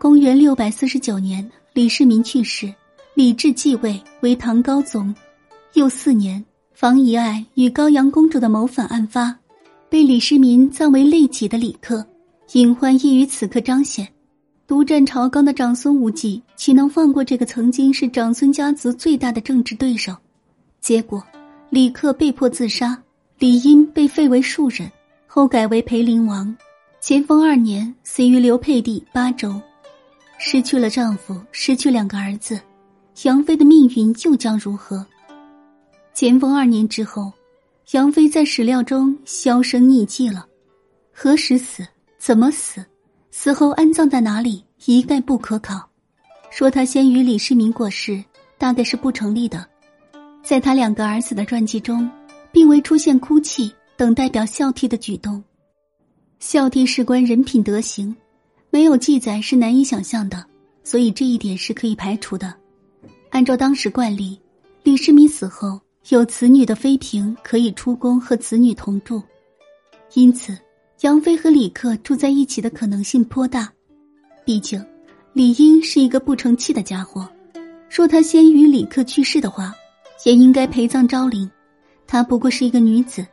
公元六百四十九年，李世民去世，李治继位为唐高宗。又四年，房遗爱与高阳公主的谋反案发，被李世民葬为类己的李克，隐患亦于此刻彰显。独占朝纲的长孙无忌，岂能放过这个曾经是长孙家族最大的政治对手？结果，李克被迫自杀，李英被废为庶人，后改为陪陵王。咸丰二年，死于刘沛地巴州。失去了丈夫，失去两个儿子，杨妃的命运又将如何？咸丰二年之后，杨妃在史料中销声匿迹了。何时死？怎么死？死后安葬在哪里？一概不可考。说他先于李世民过世，大概是不成立的。在他两个儿子的传记中，并未出现哭泣等代表孝悌的举动。孝悌事关人品德行，没有记载是难以想象的，所以这一点是可以排除的。按照当时惯例，李世民死后有子女的妃嫔可以出宫和子女同住，因此。杨妃和李克住在一起的可能性颇大，毕竟李英是一个不成器的家伙。若他先于李克去世的话，也应该陪葬昭陵。她不过是一个女子，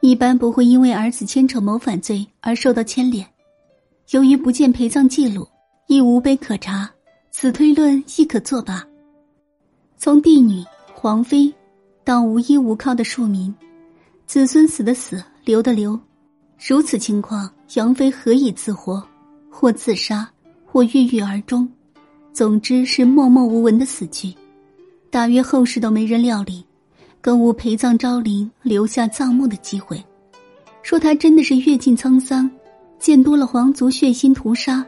一般不会因为儿子牵扯谋反罪而受到牵连。由于不见陪葬记录，亦无碑可查，此推论亦可作罢。从帝女、皇妃到无依无靠的庶民，子孙死的死，留的留。如此情况，杨妃何以自活？或自杀，或郁郁而终。总之是默默无闻的死去，大约后世都没人料理，更无陪葬昭陵、留下葬墓的机会。说他真的是阅尽沧桑，见多了皇族血腥屠杀，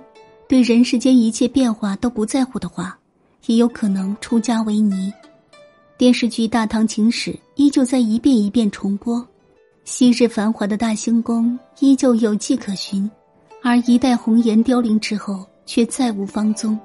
对人世间一切变化都不在乎的话，也有可能出家为尼。电视剧《大唐情史》依旧在一遍一遍重播。昔日繁华的大兴宫依旧有迹可循，而一代红颜凋零之后，却再无芳踪。